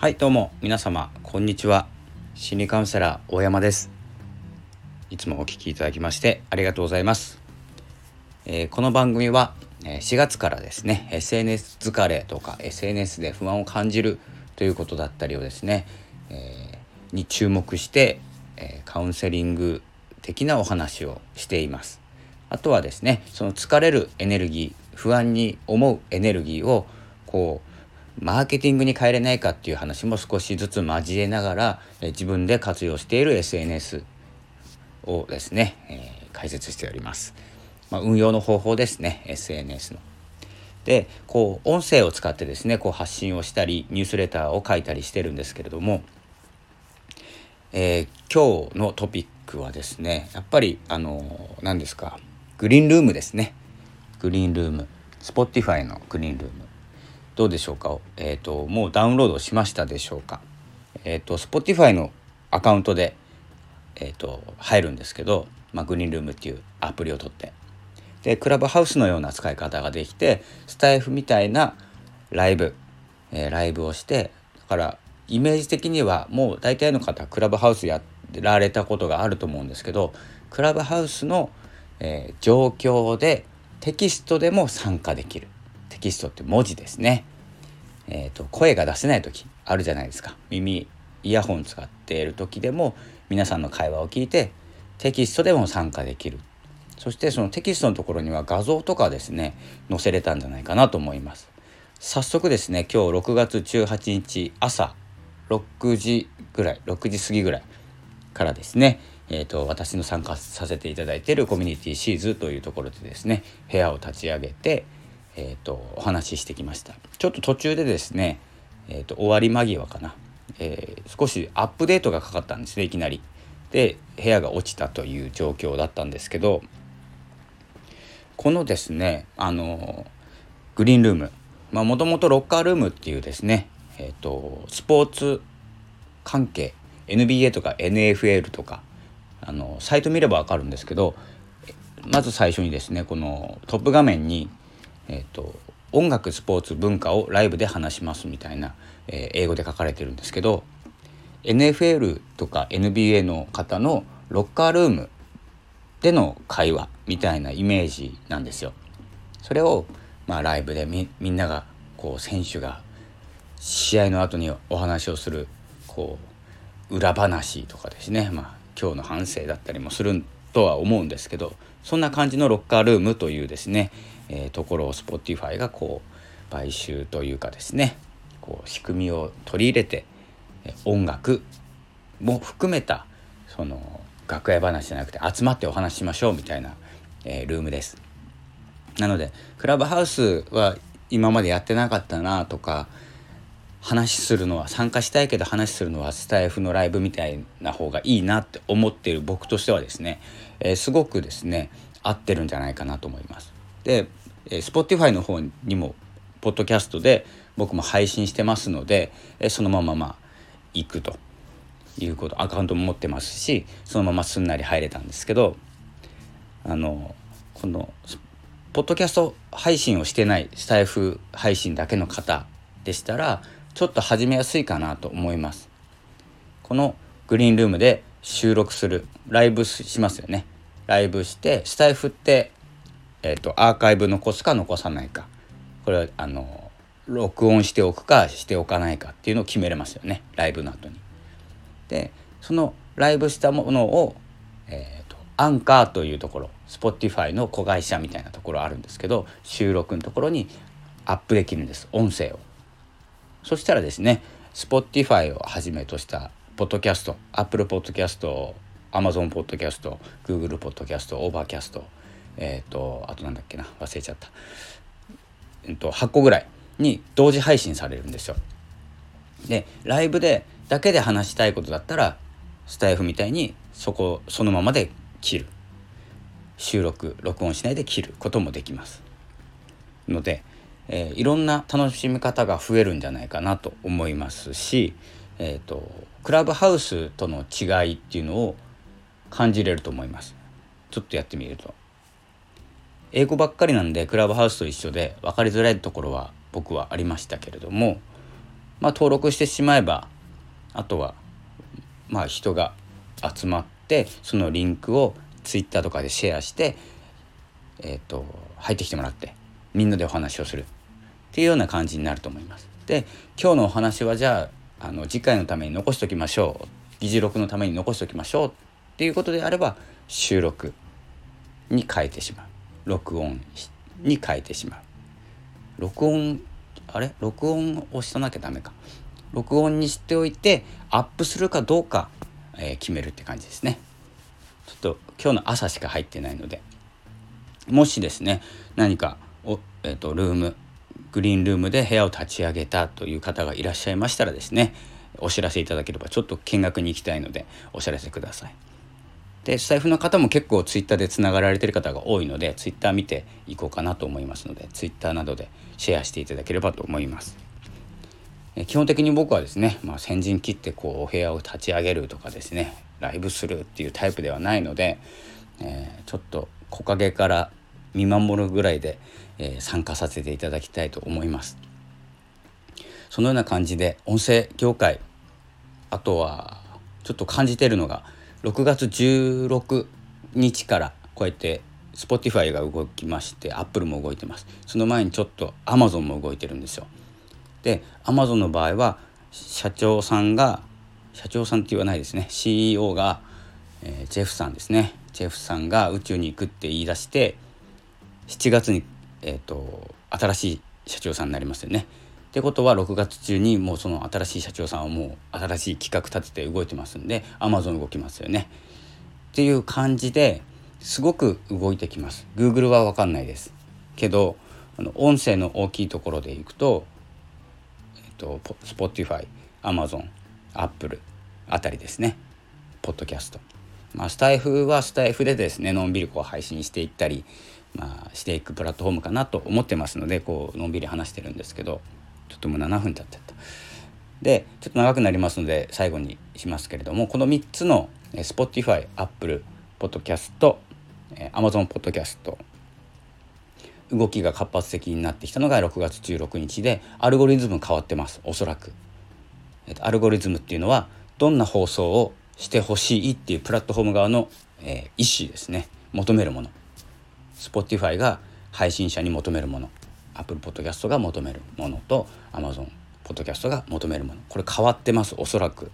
はいどうも皆様こんにちは。心理カウンセラー大山です。いつもお聞きいただきましてありがとうございます、えー、この番組は4月からですね SNS 疲れとか SNS で不安を感じるということだったりをですね、えー、に注目して、え、カウンセリング的なお話をしています。あとはですねその疲れるエネルギー不安に思うエネルギーをこうマーケティングに変えれないかっていう話も少しずつ交えながら、え自分で活用している SNS をですね、えー、解説しております。まあ、運用の方法ですね SNS の。でこう音声を使ってですねこう発信をしたりニュースレターを書いたりしてるんですけれども、えー、今日のトピックはですねやっぱりあの何ですかグリーンルームですねグリーンルーム Spotify のグリーンルームどうでしょうか？えっ、ー、ともうダウンロードしましたでしょうか？えっ、ー、と Spotify のアカウントでえっ、ー、と入るんですけど、まあ、グリーンルームっていうアプリを取って。でクラブハウスのような使い方ができてスタイフみたいなライブ、えー、ライブをしてだからイメージ的にはもう大体の方クラブハウスやられたことがあると思うんですけどクラブハウスの、えー、状況でテキストでも参加できる。テキストって文字ですね。えーと、声が出せない時あるじゃないですか。耳イヤホン使っている時でも皆さんの会話を聞いてテキストでも参加できる。そしてそのテキストのところには画像とかですね載せれたんじゃないかなと思います。早速ですね今日6月18日朝6時ぐらい6時過ぎぐらいからですねえーと、私の参加させていただいているコミュニティシーズというところでですね部屋を立ち上げて、えーと、お話ししてきました。ちょっと途中でですね、えーと、終わり間際かな、えー、少しアップデートがかかったんですねいきなり。で部屋が落ちたという状況だったんですけどこのですねあのグリーンルーム。もともとロッカールームっていうですね、えーと、スポーツ関係 NBA とか NFL とかあのサイト見れば分かるんですけどまず最初にですねこのトップ画面にえーと、音楽スポーツ文化をライブで話しますみたいな、えー、英語で書かれてるんですけど NFL とか NBA の方のロッカールームでの会話みたいなイメージなんですよ。それを、まあ、ライブでみみんながこう選手が試合の後にお話をするこう裏話とかですね、まあ、今日の反省だったりもするとは思うんですけどそんな感じのロッカールームというですね、えー、ところを Spotify がこう買収というかですねこう仕組みを取り入れて音楽も含めたその楽屋話じゃなくて集まってお話しましょうみたいな、えー、ルームです。なのでクラブハウスは今までやってなかったなとか話するのは参加したいけど話するのはスタイフのライブみたいな方がいいなって思っている僕としてはですね、えー、すごくですね合ってるんじゃないかなと思います。で、え、Spotify の方にもポッドキャストで僕も配信してますので、え、そのまままあ行くということアカウントも持ってますしそのまますんなり入れたんですけどあのこのポッドキャスト配信をしてないスタイフ配信だけの方でしたらちょっと始めやすいかなと思います。このグリーンルームで収録するライブしますよね。ライブしてスタイフって、えーと、アーカイブ残すか残さないかこれはあの録音しておくかしておかないかっていうのを決めれますよねライブの後に。でそのライブしたものを、えーと、アンカーというところ Spotify の子会社みたいなところあるんですけど収録のところにアップできるんです音声を。そしたらですね Spotify をはじめとしたポッドキャスト Apple Podcast Amazon Podcast Google Podcast Overcast えっ、ー、とあとなんだっけな忘れちゃった、えー、と8個ぐらいに同時配信されるんですよ。でライブでだけで話したいことだったらスタイフみたいにそこそのままで切る。収録録音しないで切ることもできます。のでえー、いろんな楽しみ方が増えるんじゃないかなと思いますし、えーと、クラブハウスとの違いっていうのを感じれると思います。ちょっとやってみると。英語ばっかりなんでクラブハウスと一緒で分かりづらいところは僕はありましたけれどもまあ、登録してしまえばあとはまあ人が集まってそのリンクを Twitter とかでシェアしてえっ、と入ってきてもらってみんなでお話をする。っていうような感じになると思います。で今日のお話はじゃああの次回のために残しておきましょう。議事録のために残しておきましょう。っていうことであれば収録に変えてしまう。録音に変えてしまう。録音あれ？録音をしとなきゃダメか。録音にしておいてアップするかどうか、えー、決めるって感じですね。ちょっと今日の朝しか入ってないので。もしですね何かお、えーと、ルームグリーンルームで部屋を立ち上げたという方がいらっしゃいましたらですねお知らせいただければちょっと見学に行きたいのでお知らせください。でスタイフの方も結構ツイッターでつながられてる方が多いのでツイッター見ていこうかなと思いますのでツイッターなどでシェアしていただければと思います。え基本的に僕はですね、まあ、先陣切ってこうお部屋を立ち上げるとかですねライブするっていうタイプではないので、えー、ちょっと木陰から見守るぐらいで、えー、参加させていただきたいと思います。そのような感じで音声業界あとはちょっと感じてるのが6月16日からこうやって Spotify が動きまして Apple も動いてます。その前にちょっと Amazon も動いてるんですよ。で Amazon の場合は社長さんが社長さんって言わないですね。CEO が、えー、ジェフさんですね。ジェフさんが宇宙に行くって言い出して7月に、えーと新しい社長さんになりますよね。ってことは6月中にもうその新しい社長さんはもう新しい企画立てて動いてますんでアマゾン動きますよね。っていう感じですごく動いてきます。Google は分かんないです。けどあの音声の大きいところでいくと、えっと、Spotify、Amazon、Apple あたりですね。ポッドキャスト。まあ、スタイフはスタイフでですねのんびりこう配信していったり、まあ、していくプラットフォームかなと思ってますのでこうのんびり話してるんですけどちょっともう7分経っちゃった。でちょっと長くなりますので最後にしますけれどもこの3つの Spotify、Apple、Podcast、Amazon Podcast 動きが活発的になってきたのが6月16日でアルゴリズム変わってますおそらく。アルゴリズムっていうのはどんな放送をしてほしいっていうプラットフォーム側の、えー、意思ですね求めるもの Spotify が配信者に求めるもの Apple Podcast が求めるものと Amazon Podcast が求めるもの。これ変わってますおそらく。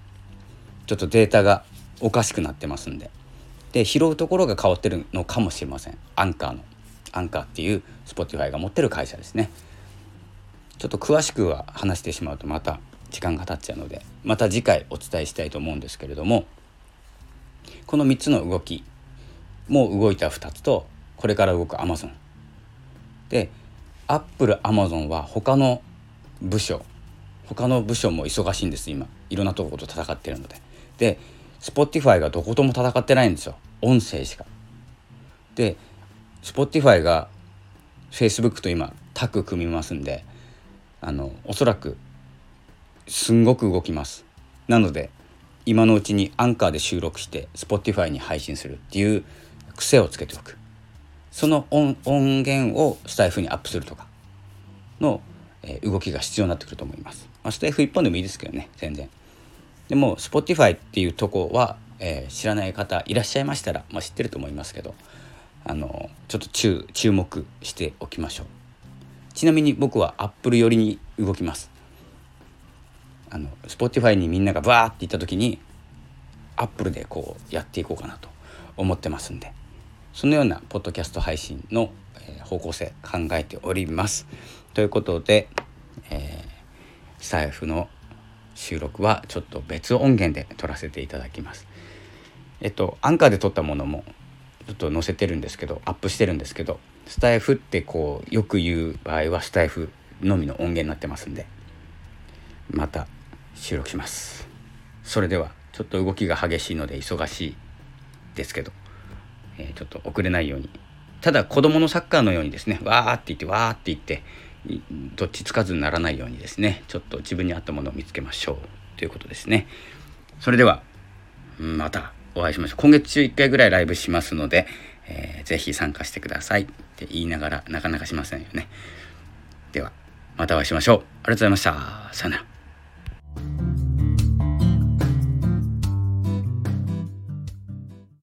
ちょっとデータがおかしくなってますんで。で拾うところが変わってるのかもしれません。アンカーの。アンカーっていう Spotify が持ってる会社ですね。ちょっと詳しくは話してしまうとまた時間が経っちゃうのでまた次回お伝えしたいと思うんですけれどもこの3つの動きもう動いた2つとこれから動く Amazon でアップルアマゾンは他の部署他の部署も忙しいんです今。いろんなところと戦ってるので。で Spotify がどことも戦ってないんですよ。音声しか。で Spotify が Facebook と今タッグ組みますんであのおそらくすんごく動きます。なので今のうちにアンカーで収録して Spotify に配信するっていう癖をつけておく。その音源をスタイフにアップするとかの、えー、動きが必要になってくると思います。まあ、スタイフ一本でもいいですけどね全然。でも Spotify っていうとこは、えー、知らない方いらっしゃいましたら、まあ、知ってると思いますけどあのちょっと注注目しておきましょう。ちなみに僕は Apple 寄りに動きます。あの Spotify にみんながバーって行った時に Apple でこうやっていこうかなと思ってますんで。そのようなポッドキャスト配信の方向性考えております。ということで、えー、スタイフの収録はちょっと別音源で撮らせていただきます。えっとアンカーで撮ったものもちょっと載せてるんですけどアップしてるんですけどスタイフってこうよく言う場合はスタイフのみの音源になってますんでまた収録します。それではちょっと動きが激しいので忙しいですけどえー、ちょっと遅れないように。ただ子供のサッカーのようにですねわーって言ってわーって言ってどっちつかずにならないようにですねちょっと自分に合ったものを見つけましょう。ということですね。それではまたお会いしましょう。今月中1回ぐらいライブしますので、えー、ぜひ参加してください。って言いながらなかなかしませんよね。ではまたお会いしましょう。ありがとうございました。さよなら。